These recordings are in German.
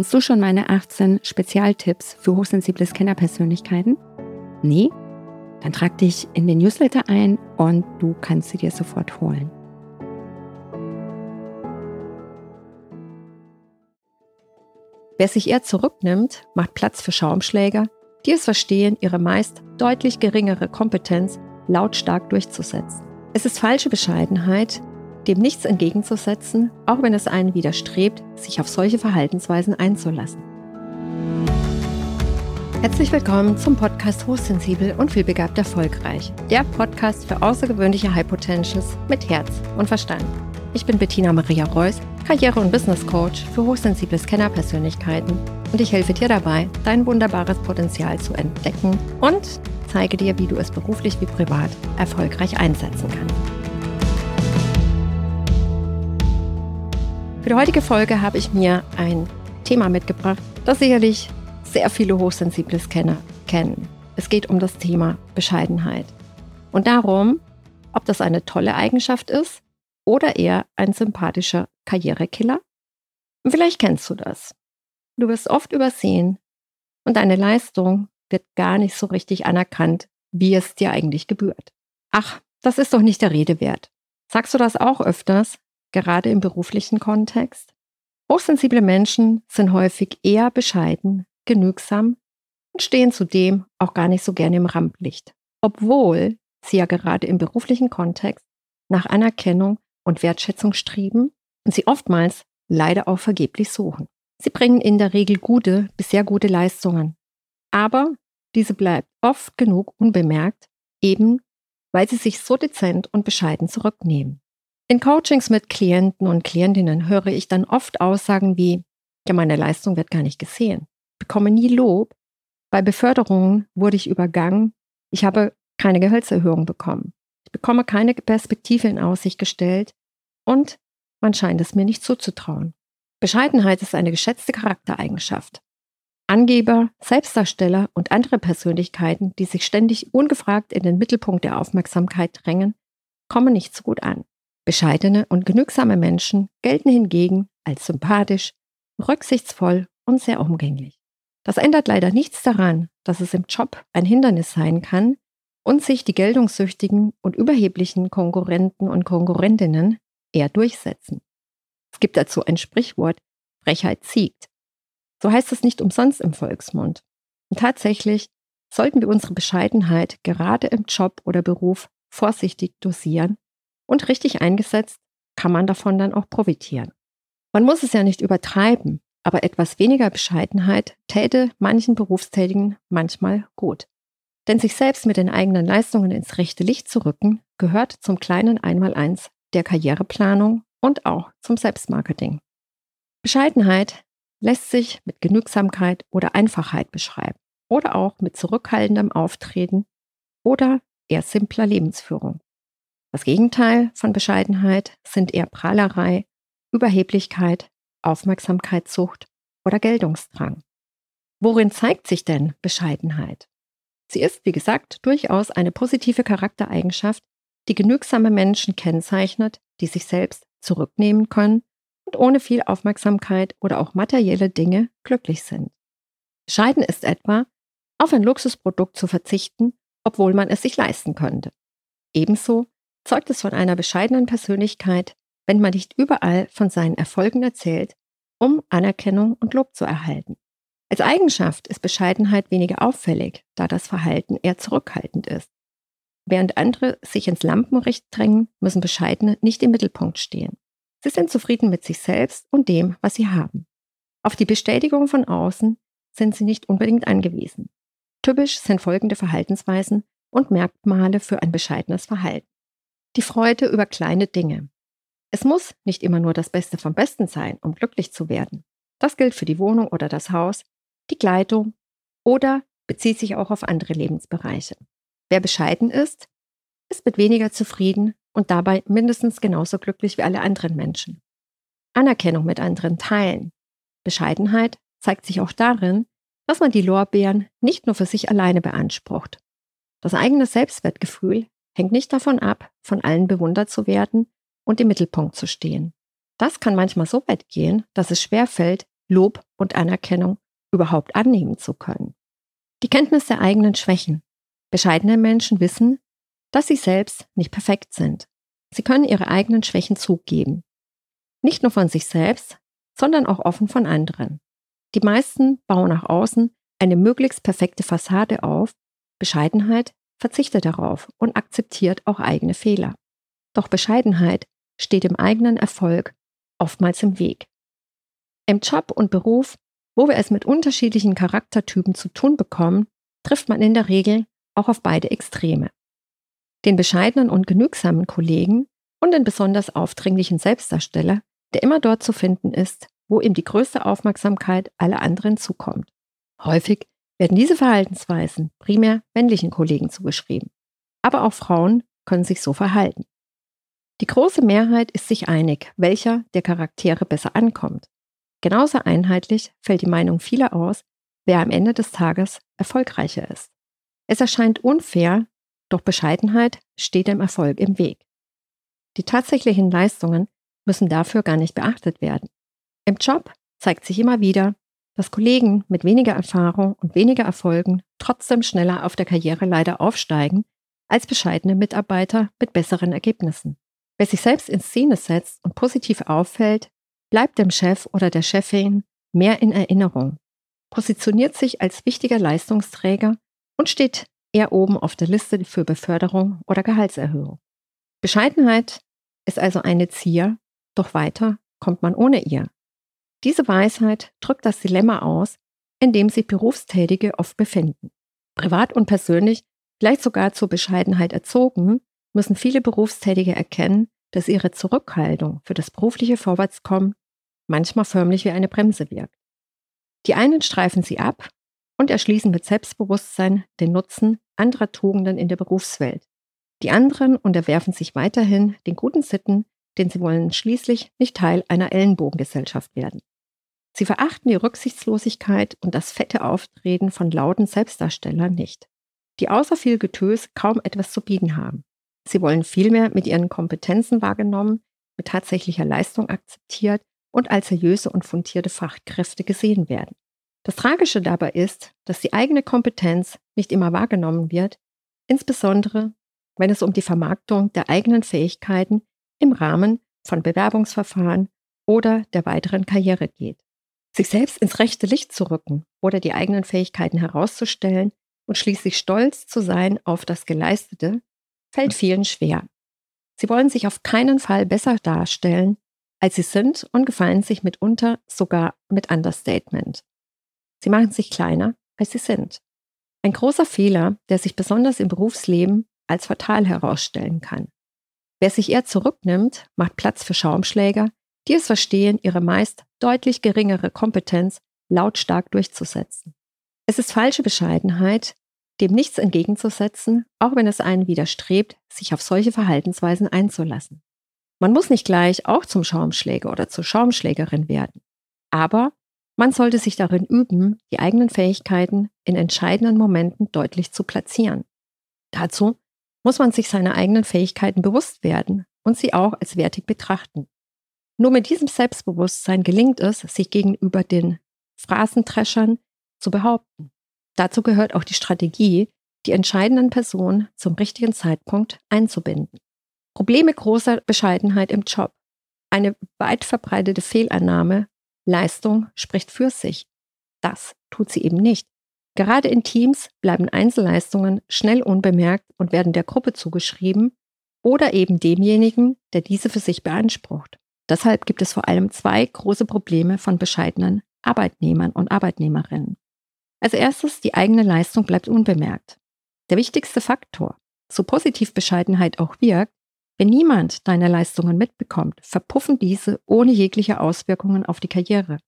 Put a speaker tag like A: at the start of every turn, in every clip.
A: Kennst du schon meine 18 Spezialtipps für hochsensible Scannerpersönlichkeiten? Nee? Dann trag dich in den Newsletter ein und du kannst sie dir sofort holen.
B: Wer sich eher zurücknimmt, macht Platz für Schaumschläger, die es verstehen, ihre meist deutlich geringere Kompetenz lautstark durchzusetzen. Es ist falsche Bescheidenheit, dem nichts entgegenzusetzen, auch wenn es einen widerstrebt, sich auf solche Verhaltensweisen einzulassen. Herzlich willkommen zum Podcast Hochsensibel und vielbegabt erfolgreich. Der Podcast für außergewöhnliche High Potentials mit Herz und Verstand. Ich bin Bettina Maria Reuss, Karriere- und Business Coach für hochsensible Scanner-Persönlichkeiten und ich helfe dir dabei, dein wunderbares Potenzial zu entdecken und zeige dir, wie du es beruflich wie privat erfolgreich einsetzen kannst. Für die heutige Folge habe ich mir ein Thema mitgebracht, das sicherlich sehr viele hochsensible Scanner kennen. Es geht um das Thema Bescheidenheit und darum, ob das eine tolle Eigenschaft ist oder eher ein sympathischer Karrierekiller? vielleicht kennst du das. Du wirst oft übersehen und deine Leistung wird gar nicht so richtig anerkannt, wie es dir eigentlich gebührt. Ach, das ist doch nicht der Rede wert. Sagst du das auch öfters, gerade im beruflichen Kontext? Hochsensible Menschen sind häufig eher bescheiden, genügsam und stehen zudem auch gar nicht so gerne im Rampenlicht, obwohl sie ja gerade im beruflichen Kontext nach Anerkennung und Wertschätzung streben und sie oftmals leider auch vergeblich suchen. Sie bringen in der Regel gute bis sehr gute Leistungen, aber diese bleibt oft genug unbemerkt, eben weil sie sich so dezent und bescheiden zurücknehmen. In Coachings mit Klienten und Klientinnen höre ich dann oft Aussagen wie, ja, meine Leistung wird gar nicht gesehen, bekomme nie Lob, bei Beförderungen wurde ich übergangen, ich habe keine Gehaltserhöhung bekommen, ich bekomme keine Perspektive in Aussicht gestellt und man scheint es mir nicht zuzutrauen. Bescheidenheit ist eine geschätzte Charaktereigenschaft. Angeber, Selbstdarsteller und andere Persönlichkeiten, die sich ständig ungefragt in den Mittelpunkt der Aufmerksamkeit drängen, kommen nicht so gut an. Bescheidene und genügsame Menschen gelten hingegen als sympathisch, rücksichtsvoll und sehr umgänglich. Das ändert leider nichts daran, dass es im Job ein Hindernis sein kann und sich die geltungssüchtigen und überheblichen Konkurrenten und Konkurrentinnen eher durchsetzen. Es gibt dazu ein Sprichwort, Frechheit siegt. So heißt es nicht umsonst im Volksmund. Und tatsächlich sollten wir unsere Bescheidenheit gerade im Job oder Beruf vorsichtig dosieren und richtig eingesetzt kann man davon dann auch profitieren. Man muss es ja nicht übertreiben, aber etwas weniger Bescheidenheit täte manchen Berufstätigen manchmal gut. Denn sich selbst mit den eigenen Leistungen ins rechte Licht zu rücken, gehört zum kleinen Einmaleins der Karriereplanung und auch zum Selbstmarketing. Bescheidenheit lässt sich mit Genügsamkeit oder Einfachheit beschreiben oder auch mit zurückhaltendem Auftreten oder eher simpler Lebensführung. Das Gegenteil von Bescheidenheit sind eher Prahlerei, Überheblichkeit, Aufmerksamkeitssucht oder Geltungsdrang. Worin zeigt sich denn Bescheidenheit? Sie ist, wie gesagt, durchaus eine positive Charaktereigenschaft, die genügsame Menschen kennzeichnet, die sich selbst zurücknehmen können und ohne viel Aufmerksamkeit oder auch materielle Dinge glücklich sind. Scheiden ist etwa, auf ein Luxusprodukt zu verzichten, obwohl man es sich leisten könnte. Ebenso zeugt es von einer bescheidenen Persönlichkeit, wenn man nicht überall von seinen Erfolgen erzählt, um Anerkennung und Lob zu erhalten. Als Eigenschaft ist Bescheidenheit weniger auffällig, da das Verhalten eher zurückhaltend ist. Während andere sich ins Lampenrecht drängen, müssen Bescheidene nicht im Mittelpunkt stehen. Sie sind zufrieden mit sich selbst und dem, was sie haben. Auf die Bestätigung von außen sind sie nicht unbedingt angewiesen. Typisch sind folgende Verhaltensweisen und Merkmale für ein bescheidenes Verhalten. Die Freude über kleine Dinge. Es muss nicht immer nur das Beste vom Besten sein, um glücklich zu werden. Das gilt für die Wohnung oder das Haus, die Kleidung oder bezieht sich auch auf andere Lebensbereiche. Wer bescheiden ist, ist mit weniger zufrieden und dabei mindestens genauso glücklich wie alle anderen Menschen. Anerkennung mit anderen teilen. Bescheidenheit zeigt sich auch darin, dass man die Lorbeeren nicht nur für sich alleine beansprucht. Das eigene Selbstwertgefühl hängt nicht davon ab, von allen bewundert zu werden und im Mittelpunkt zu stehen. Das kann manchmal so weit gehen, dass es schwerfällt, Lob und Anerkennung überhaupt annehmen zu können. Die Kenntnis der eigenen Schwächen. Bescheidene Menschen wissen, dass sie selbst nicht perfekt sind. Sie können ihre eigenen Schwächen zugeben. Nicht nur von sich selbst, sondern auch offen von anderen. Die meisten bauen nach außen eine möglichst perfekte Fassade auf. Bescheidenheit verzichtet darauf und akzeptiert auch eigene Fehler. Doch Bescheidenheit steht dem eigenen Erfolg oftmals im Weg. Im Job und Beruf, wo wir es mit unterschiedlichen Charaktertypen zu tun bekommen, trifft man in der Regel auch auf beide Extreme. Den bescheidenen und genügsamen Kollegen und den besonders aufdringlichen Selbstdarsteller, der immer dort zu finden ist, wo ihm die größte Aufmerksamkeit aller anderen zukommt. Häufig werden diese Verhaltensweisen primär männlichen Kollegen zugeschrieben. Aber auch Frauen können sich so verhalten. Die große Mehrheit ist sich einig, welcher der Charaktere besser ankommt. Genauso einheitlich fällt die Meinung vieler aus, wer am Ende des Tages erfolgreicher ist. Es erscheint unfair, doch Bescheidenheit steht dem Erfolg im Weg. Die tatsächlichen Leistungen müssen dafür gar nicht beachtet werden. Im Job zeigt sich immer wieder, dass Kollegen mit weniger Erfahrung und weniger Erfolgen trotzdem schneller auf der Karriereleiter aufsteigen als bescheidene Mitarbeiter mit besseren Ergebnissen. Wer sich selbst in Szene setzt und positiv auffällt, bleibt dem Chef oder der Chefin mehr in Erinnerung, positioniert sich als wichtiger Leistungsträger und steht eher oben auf der Liste für Beförderung oder Gehaltserhöhung. Bescheidenheit ist also eine Zier, doch weiter kommt man ohne ihr. Diese Weisheit drückt das Dilemma aus, in dem sich Berufstätige oft befinden. Privat und persönlich, vielleicht sogar zur Bescheidenheit erzogen, müssen viele Berufstätige erkennen, dass ihre Zurückhaltung für das berufliche Vorwärtskommen manchmal förmlich wie eine Bremse wirkt. Die einen streifen sie ab und erschließen mit Selbstbewusstsein den Nutzen anderer Tugenden in der Berufswelt. Die anderen unterwerfen sich weiterhin den guten Sitten, denn sie wollen schließlich nicht Teil einer Ellenbogengesellschaft werden. Sie verachten die Rücksichtslosigkeit und das fette Auftreten von lauten Selbstdarstellern nicht, die außer viel Getös kaum etwas zu bieten haben. Sie wollen vielmehr mit ihren Kompetenzen wahrgenommen, mit tatsächlicher Leistung akzeptiert und als seriöse und fundierte Fachkräfte gesehen werden. Das Tragische dabei ist, dass die eigene Kompetenz nicht immer wahrgenommen wird, insbesondere wenn es um die Vermarktung der eigenen Fähigkeiten im Rahmen von Bewerbungsverfahren oder der weiteren Karriere geht. Sich selbst ins rechte Licht zu rücken oder die eigenen Fähigkeiten herauszustellen und schließlich stolz zu sein auf das Geleistete, fällt vielen schwer. Sie wollen sich auf keinen Fall besser darstellen, als sie sind und gefallen sich mitunter sogar mit Understatement. Sie machen sich kleiner, als sie sind. Ein großer Fehler, der sich besonders im Berufsleben als fatal herausstellen kann. Wer sich eher zurücknimmt, macht Platz für Schaumschläger, die es verstehen, ihre meist deutlich geringere Kompetenz lautstark durchzusetzen. Es ist falsche Bescheidenheit, dem nichts entgegenzusetzen, auch wenn es einen widerstrebt, sich auf solche Verhaltensweisen einzulassen. Man muss nicht gleich auch zum Schaumschläger oder zur Schaumschlägerin werden. Aber man sollte sich darin üben, die eigenen Fähigkeiten in entscheidenden Momenten deutlich zu platzieren. Dazu muss man sich seiner eigenen Fähigkeiten bewusst werden und sie auch als wertig betrachten. Nur mit diesem Selbstbewusstsein gelingt es, sich gegenüber den Phrasentreschern zu behaupten. Dazu gehört auch die Strategie, die entscheidenden Personen zum richtigen Zeitpunkt einzubinden. Probleme großer Bescheidenheit im Job. Eine weit verbreitete Fehlannahme, Leistung spricht für sich. Das tut sie eben nicht. Gerade in Teams bleiben Einzelleistungen schnell unbemerkt und werden der Gruppe zugeschrieben oder eben demjenigen, der diese für sich beansprucht. Deshalb gibt es vor allem zwei große Probleme von bescheidenen Arbeitnehmern und Arbeitnehmerinnen. Als erstes, die eigene Leistung bleibt unbemerkt. Der wichtigste Faktor, so positiv Bescheidenheit auch wirkt, wenn niemand deine Leistungen mitbekommt, verpuffen diese ohne jegliche Auswirkungen auf die Karriere.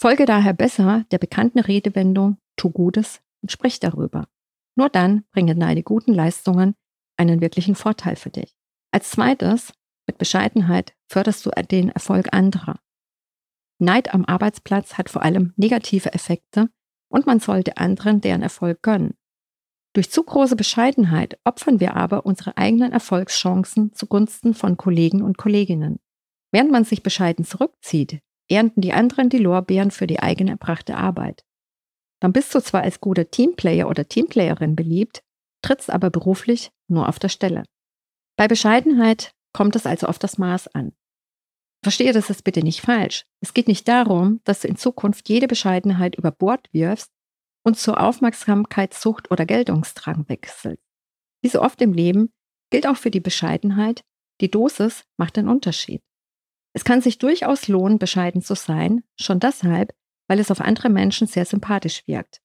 B: Folge daher besser der bekannten Redewendung tu Gutes und sprich darüber. Nur dann bringen deine guten Leistungen einen wirklichen Vorteil für dich. Als zweites, mit Bescheidenheit förderst du den Erfolg anderer. Neid am Arbeitsplatz hat vor allem negative Effekte und man sollte anderen deren Erfolg gönnen. Durch zu große Bescheidenheit opfern wir aber unsere eigenen Erfolgschancen zugunsten von Kollegen und Kolleginnen. Während man sich bescheiden zurückzieht, ernten die anderen die Lorbeeren für die eigene erbrachte Arbeit. Dann bist du zwar als guter Teamplayer oder Teamplayerin beliebt, trittst aber beruflich nur auf der Stelle. Bei Bescheidenheit kommt es also auf das Maß an. Verstehe das jetzt bitte nicht falsch. Es geht nicht darum, dass du in Zukunft jede Bescheidenheit über Bord wirfst und zur Aufmerksamkeitssucht oder Geltungsdrang wechselst. Wie so oft im Leben gilt auch für die Bescheidenheit, die Dosis macht den Unterschied. Es kann sich durchaus lohnen, bescheiden zu sein, schon deshalb, weil es auf andere Menschen sehr sympathisch wirkt.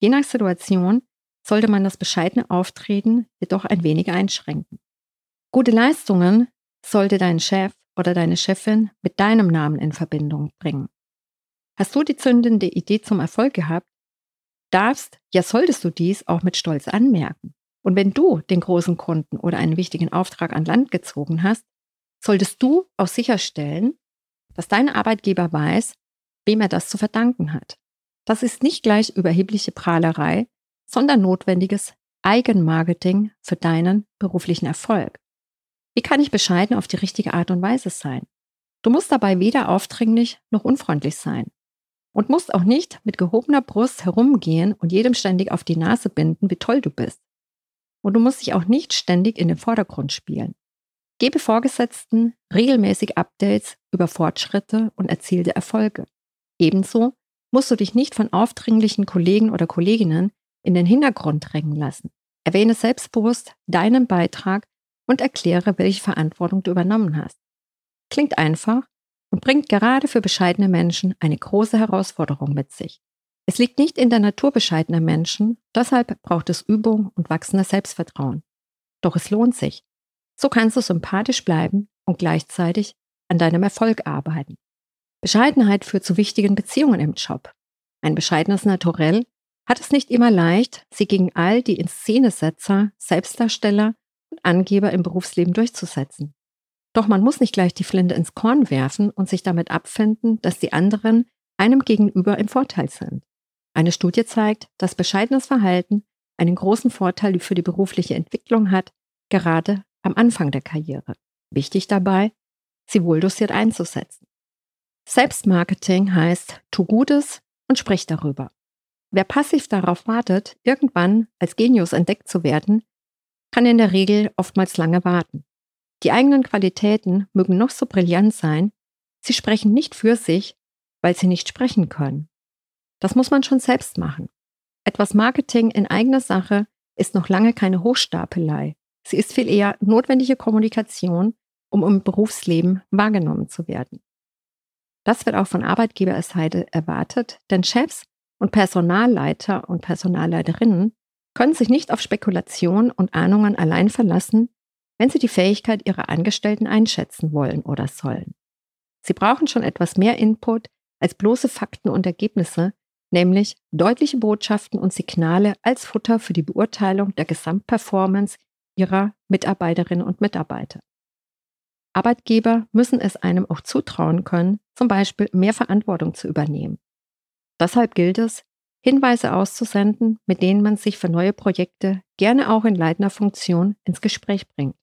B: Je nach Situation sollte man das bescheidene Auftreten jedoch ein wenig einschränken. Gute Leistungen sollte dein Chef oder deine Chefin mit deinem Namen in Verbindung bringen. Hast du die zündende Idee zum Erfolg gehabt, darfst, ja solltest du dies auch mit Stolz anmerken. Und wenn du den großen Kunden oder einen wichtigen Auftrag an Land gezogen hast, solltest du auch sicherstellen, dass dein Arbeitgeber weiß, wem er das zu verdanken hat. Das ist nicht gleich überhebliche Prahlerei, sondern notwendiges Eigenmarketing für deinen beruflichen Erfolg. Wie kann ich bescheiden auf die richtige Art und Weise sein? Du musst dabei weder aufdringlich noch unfreundlich sein. Und musst auch nicht mit gehobener Brust herumgehen und jedem ständig auf die Nase binden, wie toll du bist. Und du musst dich auch nicht ständig in den Vordergrund spielen. Gebe Vorgesetzten regelmäßig Updates über Fortschritte und erzielte Erfolge. Ebenso musst du dich nicht von aufdringlichen Kollegen oder Kolleginnen in den Hintergrund drängen lassen. Erwähne selbstbewusst deinen Beitrag und erkläre, welche Verantwortung du übernommen hast. Klingt einfach und bringt gerade für bescheidene Menschen eine große Herausforderung mit sich. Es liegt nicht in der Natur bescheidener Menschen, deshalb braucht es Übung und wachsendes Selbstvertrauen. Doch es lohnt sich. So kannst du sympathisch bleiben und gleichzeitig an deinem Erfolg arbeiten. Bescheidenheit führt zu wichtigen Beziehungen im Job. Ein bescheidenes Naturell hat es nicht immer leicht, sie gegen all die Inszenesetzer, Selbstdarsteller Angeber im Berufsleben durchzusetzen. Doch man muss nicht gleich die Flinte ins Korn werfen und sich damit abfinden, dass die anderen einem gegenüber im Vorteil sind. Eine Studie zeigt, dass bescheidenes Verhalten einen großen Vorteil für die berufliche Entwicklung hat, gerade am Anfang der Karriere. Wichtig dabei, sie wohldosiert einzusetzen. Selbstmarketing heißt, tu Gutes und sprich darüber. Wer passiv darauf wartet, irgendwann als Genius entdeckt zu werden, kann in der Regel oftmals lange warten. Die eigenen Qualitäten mögen noch so brillant sein, sie sprechen nicht für sich, weil sie nicht sprechen können. Das muss man schon selbst machen. Etwas Marketing in eigener Sache ist noch lange keine Hochstapelei. Sie ist viel eher notwendige Kommunikation, um im Berufsleben wahrgenommen zu werden. Das wird auch von Arbeitgeberseite erwartet, denn Chefs und Personalleiter und Personalleiterinnen können sich nicht auf Spekulation und Ahnungen allein verlassen, wenn sie die Fähigkeit ihrer Angestellten einschätzen wollen oder sollen. Sie brauchen schon etwas mehr Input als bloße Fakten und Ergebnisse, nämlich deutliche Botschaften und Signale als Futter für die Beurteilung der Gesamtperformance ihrer Mitarbeiterinnen und Mitarbeiter. Arbeitgeber müssen es einem auch zutrauen können, zum Beispiel mehr Verantwortung zu übernehmen. Deshalb gilt es, Hinweise auszusenden, mit denen man sich für neue Projekte gerne auch in leitender Funktion ins Gespräch bringt.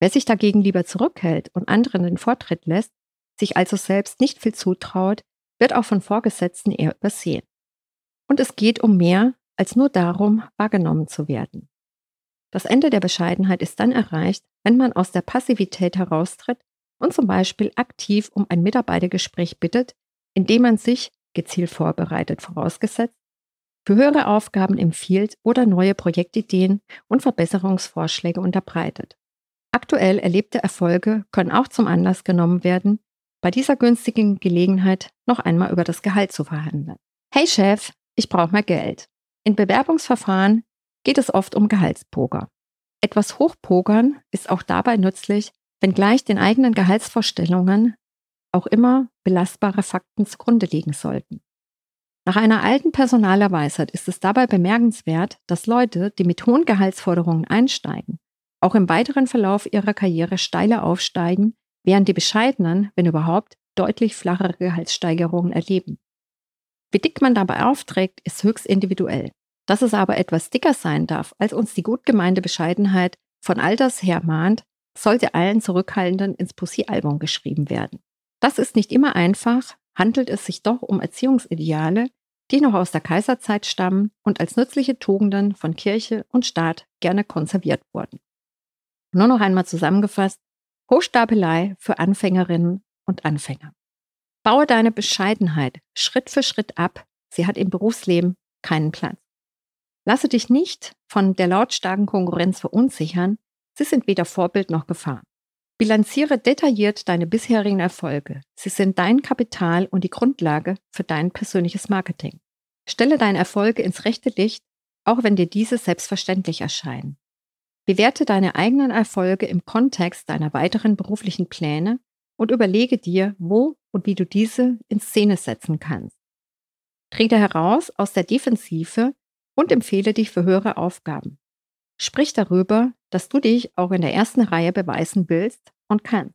B: Wer sich dagegen lieber zurückhält und anderen den Vortritt lässt, sich also selbst nicht viel zutraut, wird auch von Vorgesetzten eher übersehen. Und es geht um mehr als nur darum, wahrgenommen zu werden. Das Ende der Bescheidenheit ist dann erreicht, wenn man aus der Passivität heraustritt und zum Beispiel aktiv um ein Mitarbeitergespräch bittet, indem man sich, gezielt vorbereitet vorausgesetzt, für höhere Aufgaben empfiehlt oder neue Projektideen und Verbesserungsvorschläge unterbreitet. Aktuell erlebte Erfolge können auch zum Anlass genommen werden, bei dieser günstigen Gelegenheit noch einmal über das Gehalt zu verhandeln. Hey Chef, ich brauche mehr Geld. In Bewerbungsverfahren geht es oft um Gehaltspoker. Etwas Hochpokern ist auch dabei nützlich, wenngleich den eigenen Gehaltsvorstellungen auch immer belastbare Fakten zugrunde liegen sollten. Nach einer alten Personalerweisheit ist es dabei bemerkenswert, dass Leute, die mit hohen Gehaltsforderungen einsteigen, auch im weiteren Verlauf ihrer Karriere steiler aufsteigen, während die bescheidenen, wenn überhaupt, deutlich flachere Gehaltssteigerungen erleben. Wie dick man dabei aufträgt, ist höchst individuell. Dass es aber etwas dicker sein darf, als uns die gut gemeinte Bescheidenheit von alters her mahnt, sollte allen Zurückhaltenden ins Poesiealbum geschrieben werden. Das ist nicht immer einfach, handelt es sich doch um Erziehungsideale, die noch aus der Kaiserzeit stammen und als nützliche Tugenden von Kirche und Staat gerne konserviert wurden. Nur noch einmal zusammengefasst, Hochstapelei für Anfängerinnen und Anfänger. Baue deine Bescheidenheit Schritt für Schritt ab, sie hat im Berufsleben keinen Platz. Lasse dich nicht von der lautstarken Konkurrenz verunsichern, sie sind weder Vorbild noch Gefahr. Bilanziere detailliert deine bisherigen Erfolge. Sie sind dein Kapital und die Grundlage für dein persönliches Marketing. Stelle deine Erfolge ins rechte Licht, auch wenn dir diese selbstverständlich erscheinen. Bewerte deine eigenen Erfolge im Kontext deiner weiteren beruflichen Pläne und überlege dir, wo und wie du diese in Szene setzen kannst. Trete heraus aus der Defensive und empfehle dich für höhere Aufgaben. Sprich darüber, dass du dich auch in der ersten Reihe beweisen willst und kannst.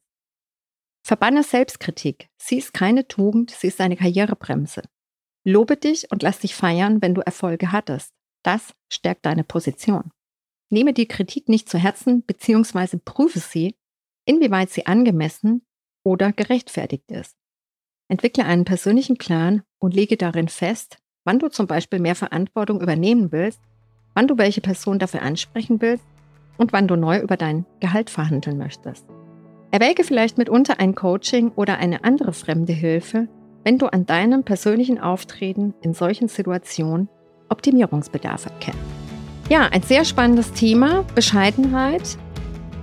B: Verbanne Selbstkritik. Sie ist keine Tugend, sie ist eine Karrierebremse. Lobe dich und lass dich feiern, wenn du Erfolge hattest. Das stärkt deine Position. Nehme die Kritik nicht zu Herzen bzw. prüfe sie, inwieweit sie angemessen oder gerechtfertigt ist. Entwickle einen persönlichen Plan und lege darin fest, wann du zum Beispiel mehr Verantwortung übernehmen willst, wann du welche Person dafür ansprechen willst und wann du neu über dein Gehalt verhandeln möchtest. Erwäge vielleicht mitunter ein Coaching oder eine andere fremde Hilfe, wenn du an deinem persönlichen Auftreten in solchen Situationen Optimierungsbedarf erkennst. Ja, ein sehr spannendes Thema, Bescheidenheit.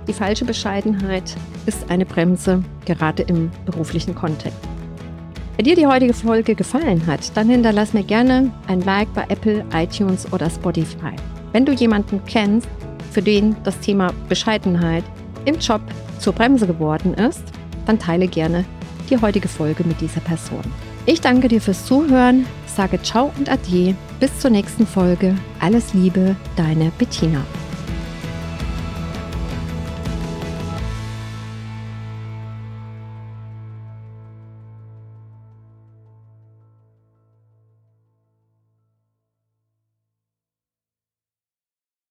B: Die falsche Bescheidenheit ist eine Bremse, gerade im beruflichen Kontext. Wenn dir die heutige Folge gefallen hat, dann hinterlass mir gerne ein Like bei Apple, iTunes oder Spotify. Wenn du jemanden kennst, für den das Thema Bescheidenheit im Job zur Bremse geworden ist, dann teile gerne die heutige Folge mit dieser Person. Ich danke dir fürs Zuhören, sage ciao und adieu, bis zur nächsten Folge. Alles Liebe, deine Bettina.